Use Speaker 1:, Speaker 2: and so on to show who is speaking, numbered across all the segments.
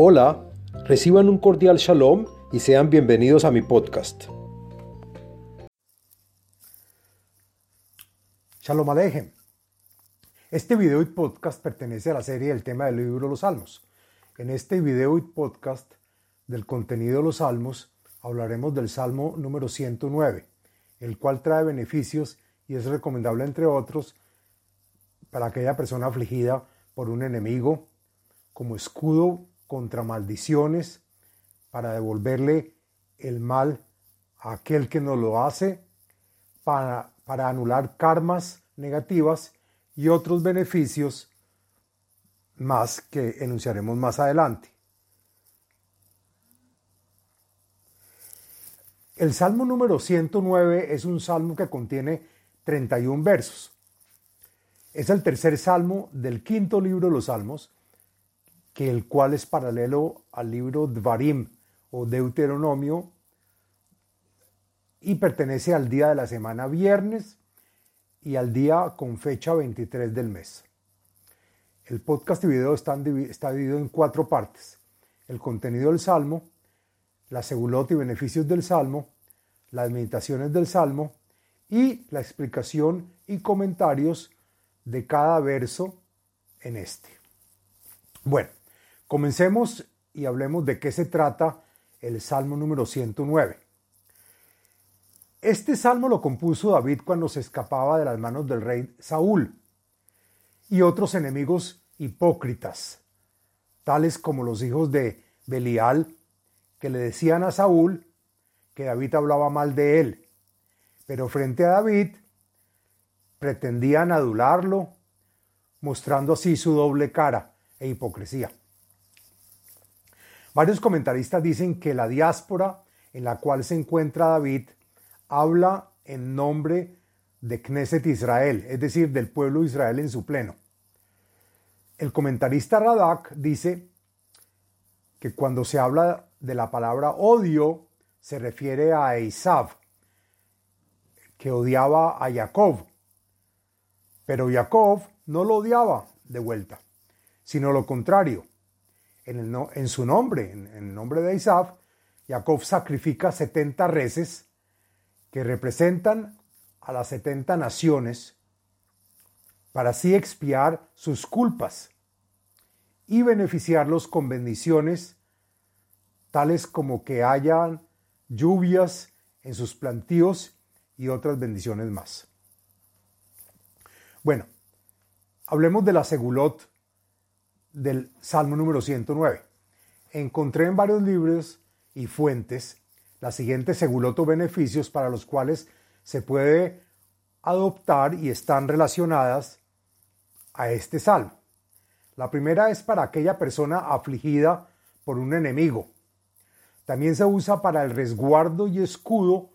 Speaker 1: Hola, reciban un cordial shalom y sean bienvenidos a mi podcast.
Speaker 2: Shalom Alejem. Este video y podcast pertenece a la serie del tema del libro los Salmos. En este video y podcast del contenido de los Salmos hablaremos del Salmo número 109, el cual trae beneficios y es recomendable, entre otros, para aquella persona afligida por un enemigo, como escudo contra maldiciones, para devolverle el mal a aquel que nos lo hace, para, para anular karmas negativas y otros beneficios más que enunciaremos más adelante. El Salmo número 109 es un salmo que contiene 31 versos. Es el tercer salmo del quinto libro de los salmos que el cual es paralelo al libro Dvarim o Deuteronomio y pertenece al día de la semana viernes y al día con fecha 23 del mes. El podcast y video está dividido en cuatro partes. El contenido del Salmo, la segulot y beneficios del Salmo, las meditaciones del Salmo y la explicación y comentarios de cada verso en este. Bueno, Comencemos y hablemos de qué se trata el Salmo número 109. Este salmo lo compuso David cuando se escapaba de las manos del rey Saúl y otros enemigos hipócritas, tales como los hijos de Belial, que le decían a Saúl que David hablaba mal de él, pero frente a David pretendían adularlo, mostrando así su doble cara e hipocresía. Varios comentaristas dicen que la diáspora en la cual se encuentra David habla en nombre de Knesset Israel, es decir, del pueblo de Israel en su pleno. El comentarista Radak dice que cuando se habla de la palabra odio, se refiere a Esav, que odiaba a Jacob. Pero Jacob no lo odiaba de vuelta, sino lo contrario en, su nombre, en, el nombre de Isaac, Jacob sacrifica 70 reces que representan a las 70 naciones para así expiar sus culpas y beneficiarlos con bendiciones tales como que hayan lluvias en sus plantíos y otras bendiciones más. Bueno, hablemos de la segulot del Salmo número 109. Encontré en varios libros y fuentes las siguientes seguloto beneficios para los cuales se puede adoptar y están relacionadas a este salmo. La primera es para aquella persona afligida por un enemigo. También se usa para el resguardo y escudo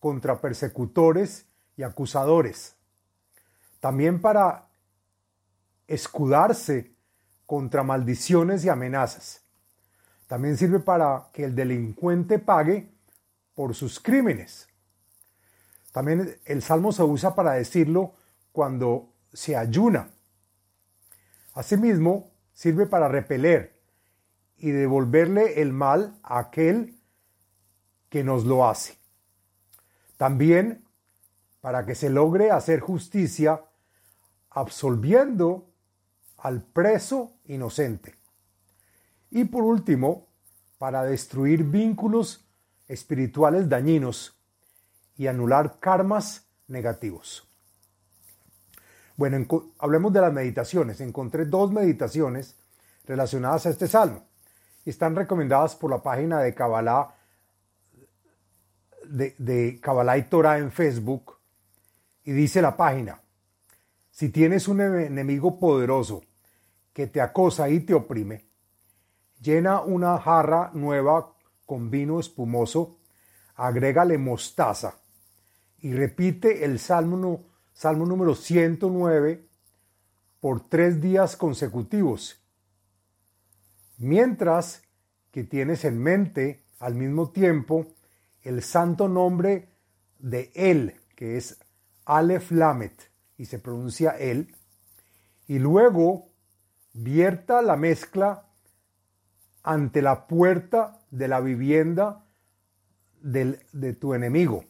Speaker 2: contra persecutores y acusadores. También para escudarse contra maldiciones y amenazas. También sirve para que el delincuente pague por sus crímenes. También el salmo se usa para decirlo cuando se ayuna. Asimismo, sirve para repeler y devolverle el mal a aquel que nos lo hace. También para que se logre hacer justicia absolviendo al preso inocente. Y por último, para destruir vínculos espirituales dañinos y anular karmas negativos. Bueno, hablemos de las meditaciones. Encontré dos meditaciones relacionadas a este salmo. Están recomendadas por la página de Kabbalah, de, de Kabbalah y Torah en Facebook. Y dice la página, si tienes un enemigo poderoso que te acosa y te oprime, llena una jarra nueva con vino espumoso, agrégale mostaza y repite el salmo, salmo número 109 por tres días consecutivos, mientras que tienes en mente al mismo tiempo el santo nombre de Él, que es Aleph Lamet, y se pronuncia Él, y luego vierta la mezcla ante la puerta de la vivienda de tu enemigo.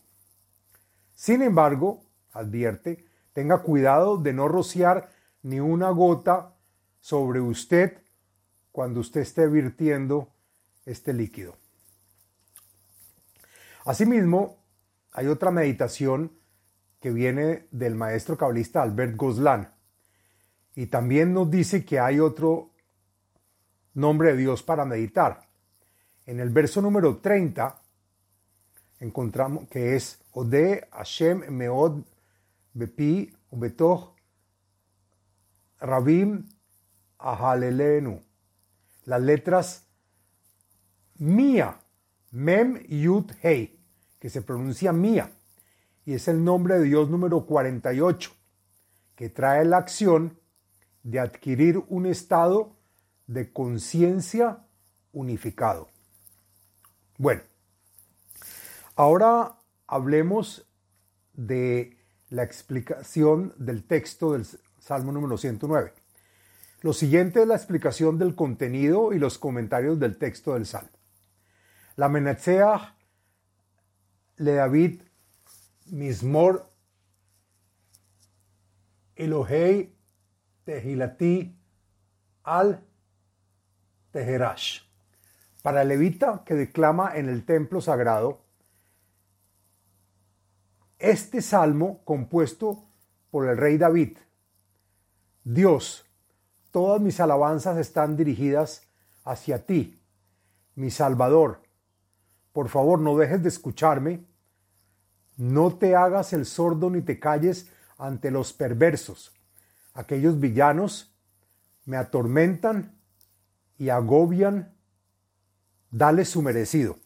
Speaker 2: Sin embargo, advierte, tenga cuidado de no rociar ni una gota sobre usted cuando usted esté virtiendo este líquido. Asimismo, hay otra meditación que viene del maestro cabalista Albert Goslan y también nos dice que hay otro nombre de Dios para meditar. En el verso número 30 encontramos que es Ode Hashem Meod Bepi Ubetoch Rabim Ahalelenu. Las letras Mía, Mem Yud Hei, que se pronuncia Mía, y es el nombre de Dios número 48, que trae la acción de adquirir un estado de conciencia unificado. Bueno, ahora hablemos de la explicación del texto del Salmo número 109. Lo siguiente es la explicación del contenido y los comentarios del texto del Salmo. La Menatzeach le David Mismor Elohei Tehilati al Teherash. Para el levita que declama en el templo sagrado, este salmo compuesto por el rey David. Dios, todas mis alabanzas están dirigidas hacia ti, mi Salvador. Por favor, no dejes de escucharme. No te hagas el sordo ni te calles ante los perversos. Aquellos villanos me atormentan y agobian. Dale su merecido.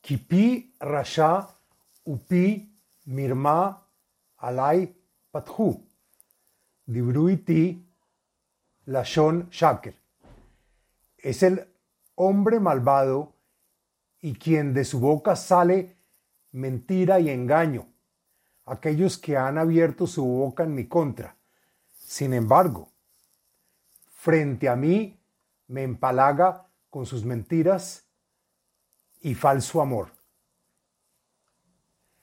Speaker 2: Kipi Rasha Upi Mirma Alai Pathu. Dibruiti Lashon Shaker. Es el hombre malvado y quien de su boca sale mentira y engaño, aquellos que han abierto su boca en mi contra. Sin embargo, frente a mí me empalaga con sus mentiras y falso amor.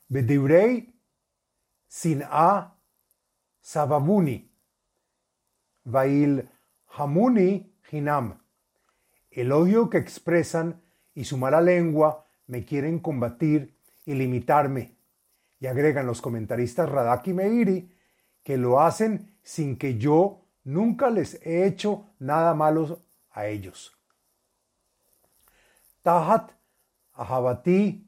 Speaker 2: Bedivrei sin a sababuni, vail hamuni hinam. El odio que expresan y su mala lengua me quieren combatir y limitarme. Y agregan los comentaristas Radak y Meiri que lo hacen sin que yo nunca les he hecho nada malo a ellos. Tahat ahabati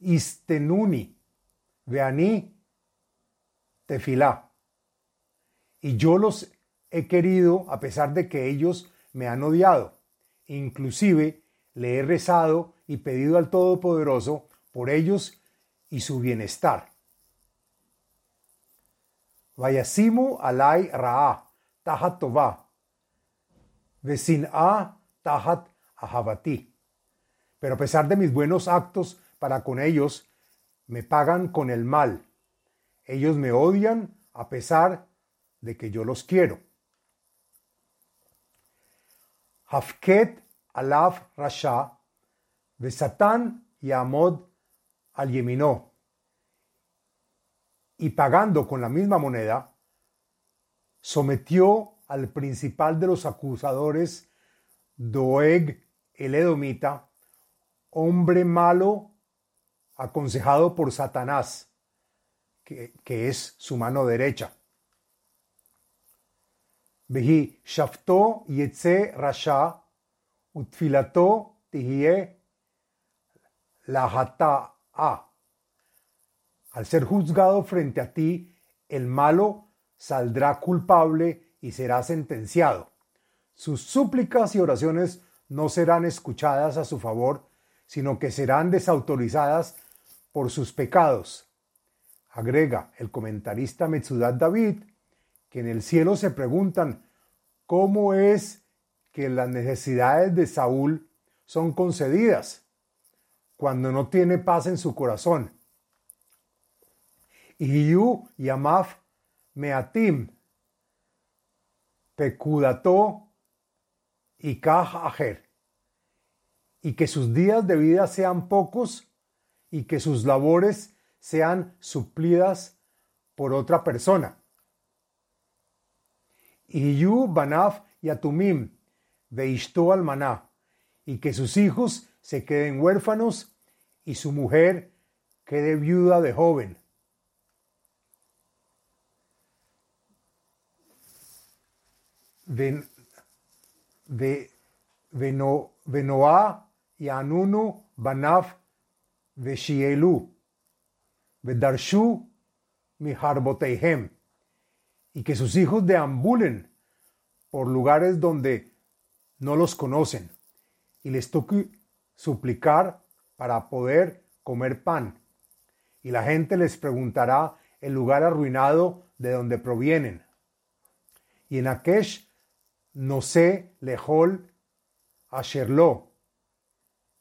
Speaker 2: istenuni veani tefilá. Y yo los he querido a pesar de que ellos me han odiado. Inclusive le he rezado y pedido al Todopoderoso por ellos y su bienestar. Vayasimu alay ra'a tahat tova, a tahat ahabati. Pero a pesar de mis buenos actos para con ellos, me pagan con el mal. Ellos me odian a pesar de que yo los quiero. Hafket alaf rasha, Satán y Amod al Yeminó. Y pagando con la misma moneda, sometió al principal de los acusadores, Doeg el Edomita, hombre malo aconsejado por Satanás, que, es su mano derecha. Vehi shafto yetze rasha utfilato tihie la a. Al ser juzgado frente a ti, el malo saldrá culpable y será sentenciado. Sus súplicas y oraciones no serán escuchadas a su favor, sino que serán desautorizadas por sus pecados. Agrega el comentarista Metzudat David que en el cielo se preguntan cómo es que las necesidades de Saúl son concedidas cuando no tiene paz en su corazón. Y Yamaf Meatim y y que sus días de vida sean pocos y que sus labores sean suplidas por otra persona. Y Yu Banaf y Atumim, Veishto Almaná, y que sus hijos se queden huérfanos y su mujer quede viuda de joven. de, de Venoa y Anunu Banaf Veshielu, Vedarshu Miharboteihem, y que sus hijos deambulen por lugares donde no los conocen, y les toque suplicar para poder comer pan. Y la gente les preguntará el lugar arruinado de donde provienen. Y en Akesh no sé lejol asherlo,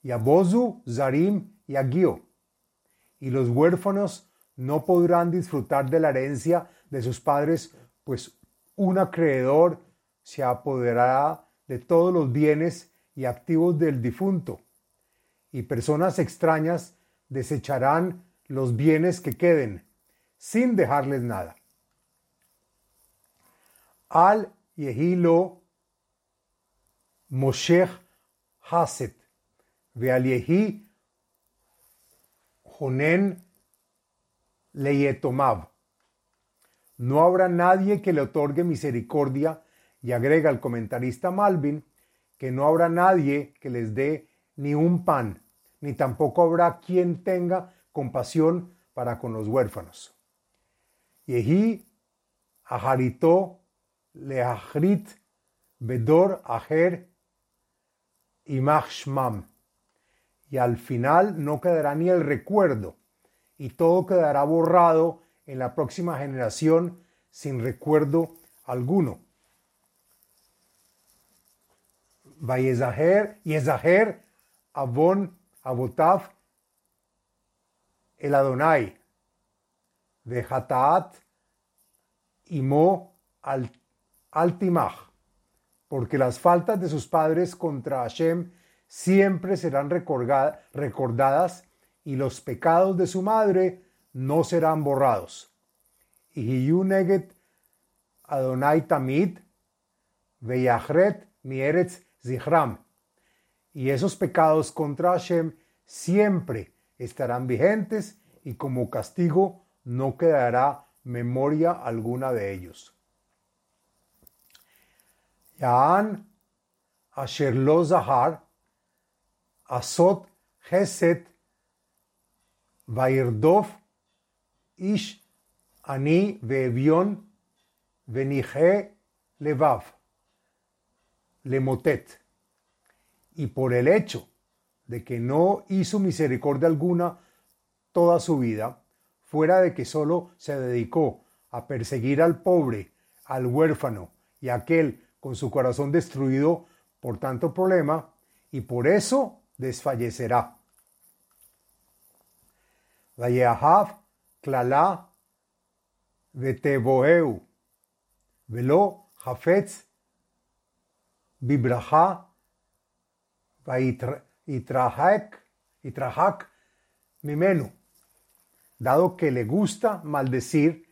Speaker 2: y abozu zarim y agio. Y los huérfanos no podrán disfrutar de la herencia de sus padres, pues un acreedor se apoderará de todos los bienes y activos del difunto, y personas extrañas desecharán los bienes que queden, sin dejarles nada. Al Yehilo Moshe Haset, Vealiehi Jonen Leyetomav. No habrá nadie que le otorgue misericordia, y agrega el comentarista Malvin, que no habrá nadie que les dé ni un pan, ni tampoco habrá quien tenga compasión para con los huérfanos. Yehi Aharito Leahrit Bedor Aher y Machshmam. Y al final no quedará ni el recuerdo, y todo quedará borrado en la próxima generación sin recuerdo alguno. Vayezaher, Yezaher, Abon, Abotav, el Adonai, de Hataat, Imo, Altimach porque las faltas de sus padres contra Hashem siempre serán recordadas y los pecados de su madre no serán borrados. Y neget Adonai Tamid Veyachret Mieretz Zichram. Y esos pecados contra Hashem siempre estarán vigentes y como castigo no quedará memoria alguna de ellos. Yaan asher lo zahar asot chesed vairdof ish ani ve'evion veniche levav lemotet. Y por el hecho de que no hizo misericordia alguna toda su vida, fuera de que solo se dedicó a perseguir al pobre, al huérfano y a aquel con su corazón destruido por tanto problema y por eso desfallecerá. Vayeahav klala veteboeu velo hafetz bibraha vaitrahak itrahak mimenu. Dado que le gusta maldecir,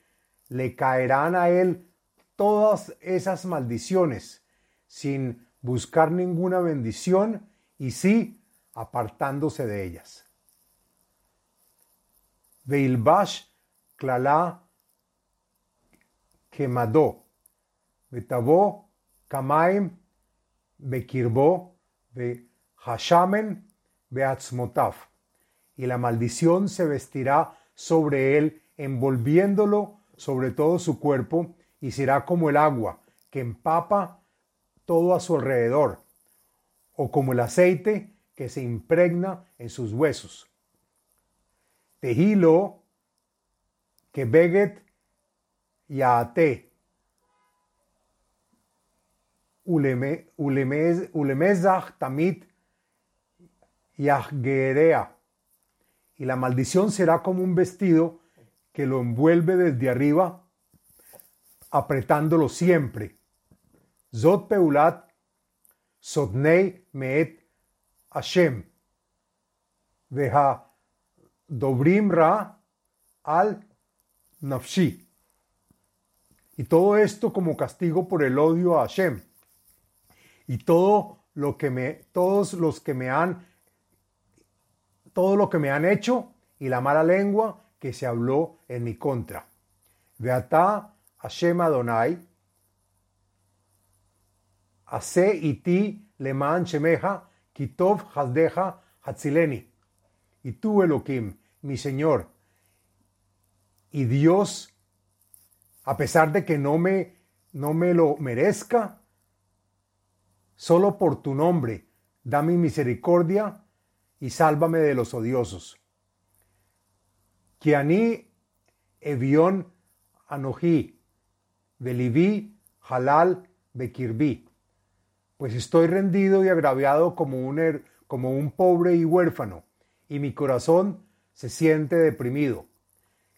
Speaker 2: le caerán a él todas esas maldiciones sin buscar ninguna bendición y sí apartándose de ellas. Veilbash klala quemadó, betabó kamaim bekirbo be hashamen y la maldición se vestirá sobre él, envolviéndolo sobre todo su cuerpo, y será como el agua que empapa todo a su alrededor, o como el aceite que se impregna en sus huesos. Tejilo que beget yaate ulemezach tamit yahgerea y la maldición será como un vestido que lo envuelve desde arriba apretándolo siempre. Zot peulat sotnei meet Hashem. Veja dobrim ra al nafshi. Y todo esto como castigo por el odio a Hashem. Y todo lo que me, todos los que me han, todo lo que me han hecho y la mala lengua que se habló en mi contra. Veata Hashem Adonai, Ase iti leman shemeja, kitov hasdeja hatzileni. Y tú, Elohim, mi Señor, y Dios, a pesar de que no me, no me lo merezca, solo por tu nombre, da mi misericordia y sálvame de los odiosos. Kiani evion anoji, beliví halal bekirbi. Pues estoy rendido y agraviado como un, como un pobre y huérfano, y mi corazón se siente deprimido.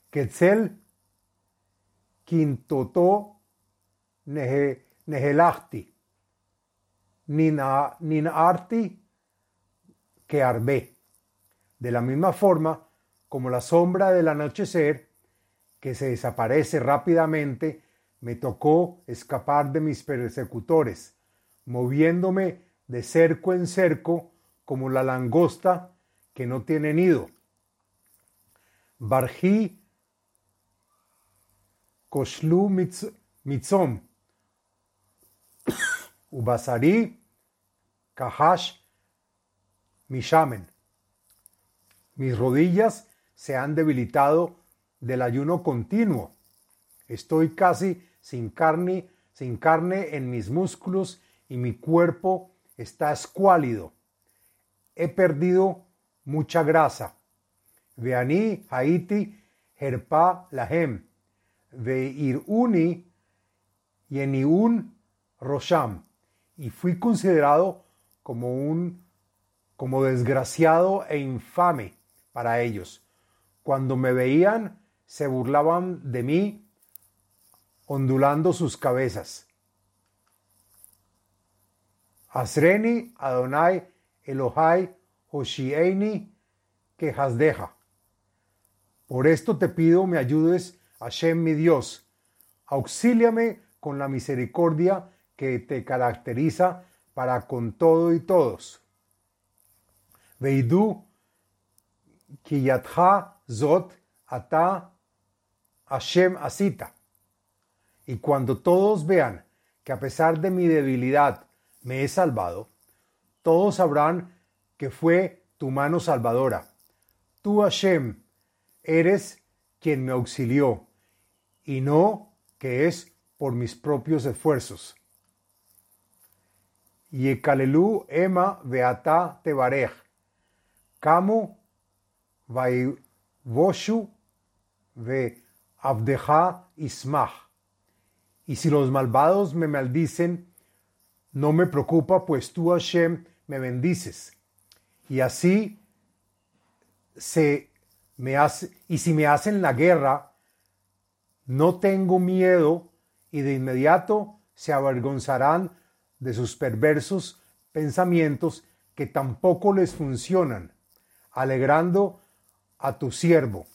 Speaker 2: Quetzal quintoto nehelachti, ninarti que. De la misma forma, como la sombra del anochecer, que se desaparece rápidamente, me tocó escapar de mis persecutores, moviéndome de cerco en cerco como la langosta que no tiene nido. Barji koshlu mitzom, ubasari kahash mishamen. Mis rodillas se han debilitado del ayuno continuo. Estoy casi sin carne, sin carne en mis músculos y mi cuerpo está escuálido. He perdido mucha grasa. Veani Haiti Herpa Lahem. Veiruni Yeniun Rosham. Y fui considerado como un como desgraciado e infame para ellos. Cuando me veían, se burlaban de mí, ondulando sus cabezas. Asreni Adonai Elohai Hoshieini que hasdeja. Por esto te pido me ayudes, Hashem mi Dios. Auxíliame con la misericordia que te caracteriza para con todo y todos. Veidu kiyatha zot ata Hashem asita. Y cuando todos vean que a pesar de mi debilidad me he salvado, todos sabrán que fue tu mano salvadora. Tú, Hashem, eres quien me auxilió, y no que es por mis propios esfuerzos. Yekalelu ema beata tebarej, Y si los malvados me maldicen, no me preocupa, pues tú, Hashem, me bendices. Y así se me hace, y si me hacen la guerra, no tengo miedo y de inmediato se avergonzarán de sus perversos pensamientos que tampoco les funcionan, alegrando a tu siervo.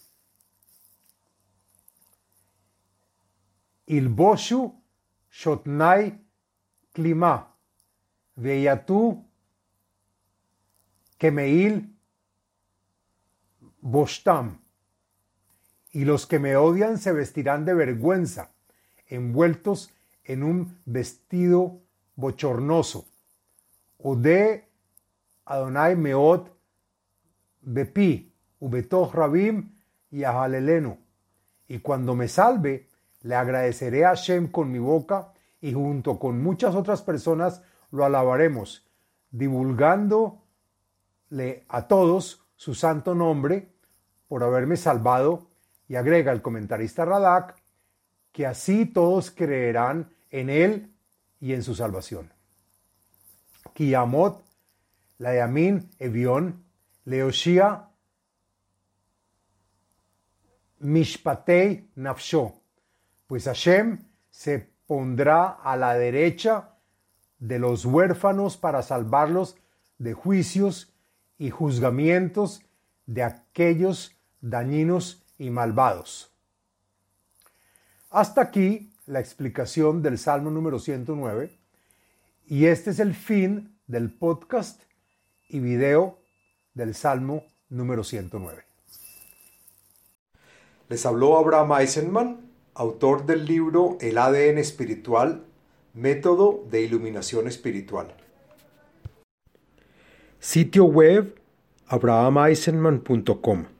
Speaker 2: Ilboshu shotnai klima, veyatu Kemeil Bostam. Y los que me odian se vestirán de vergüenza, envueltos en un vestido bochornoso. Ode Adonai Meot Bepi, Ubetoch Rabim y. Y cuando me salve, le agradeceré a Hashem con mi boca y junto con muchas otras personas lo alabaremos, divulgando a todos su santo nombre por haberme salvado y agrega el comentarista Radak que así todos creerán en él y en su salvación. Kiyamot, Layamin, Evion, Leoshia, Mishpatei Nafsho, pues Hashem se pondrá a la derecha de los huérfanos para salvarlos de juicios y juzgamientos de aquellos dañinos y malvados. Hasta aquí la explicación del Salmo número 109 y este es el fin del podcast y video del Salmo número 109.
Speaker 1: Les habló Abraham Eisenman, autor del libro El ADN espiritual, método de iluminación espiritual. Sitio web abrahameisenman.com